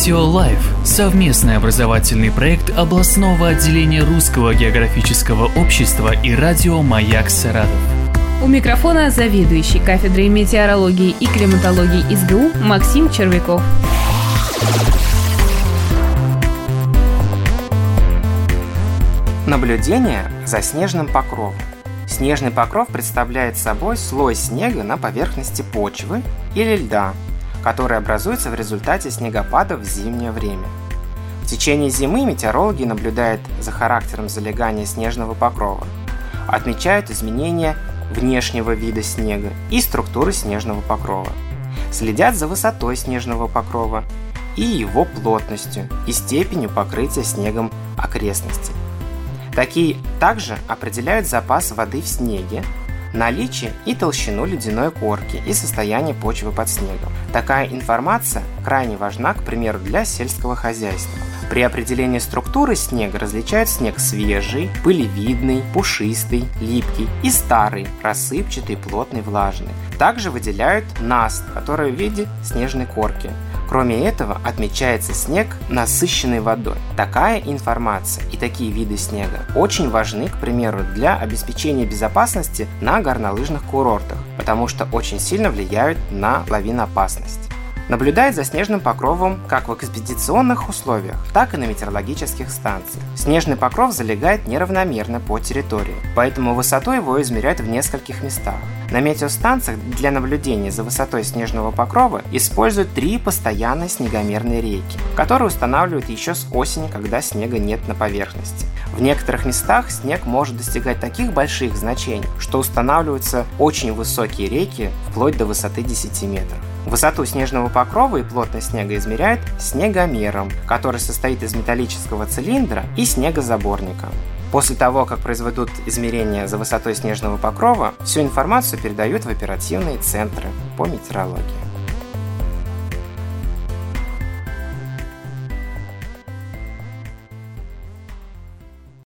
Метео Лайф – совместный образовательный проект областного отделения Русского географического общества и радио «Маяк Саратов». У микрофона заведующий кафедрой метеорологии и климатологии СГУ Максим Червяков. Наблюдение за снежным покровом. Снежный покров представляет собой слой снега на поверхности почвы или льда, который образуется в результате снегопадов в зимнее время. В течение зимы метеорологи наблюдают за характером залегания снежного покрова, отмечают изменения внешнего вида снега и структуры снежного покрова, следят за высотой снежного покрова и его плотностью и степенью покрытия снегом окрестностей. Такие также определяют запас воды в снеге, наличие и толщину ледяной корки и состояние почвы под снегом. Такая информация крайне важна, к примеру, для сельского хозяйства. При определении структуры снега различают снег свежий, пылевидный, пушистый, липкий и старый, рассыпчатый, плотный, влажный. Также выделяют наст, который в виде снежной корки. Кроме этого, отмечается снег, насыщенный водой. Такая информация и такие виды снега очень важны, к примеру, для обеспечения безопасности на горнолыжных курортах, потому что очень сильно влияют на лавинопасность. Наблюдает за снежным покровом как в экспедиционных условиях, так и на метеорологических станциях. Снежный покров залегает неравномерно по территории, поэтому высоту его измеряют в нескольких местах. На метеостанциях для наблюдения за высотой снежного покрова используют три постоянные снегомерные рейки, которые устанавливают еще с осени, когда снега нет на поверхности. В некоторых местах снег может достигать таких больших значений, что устанавливаются очень высокие рейки вплоть до высоты 10 метров. Высоту снежного покрова и плотность снега измеряют снегомером, который состоит из металлического цилиндра и снегозаборника. После того, как произведут измерения за высотой снежного покрова, всю информацию передают в оперативные центры по метеорологии.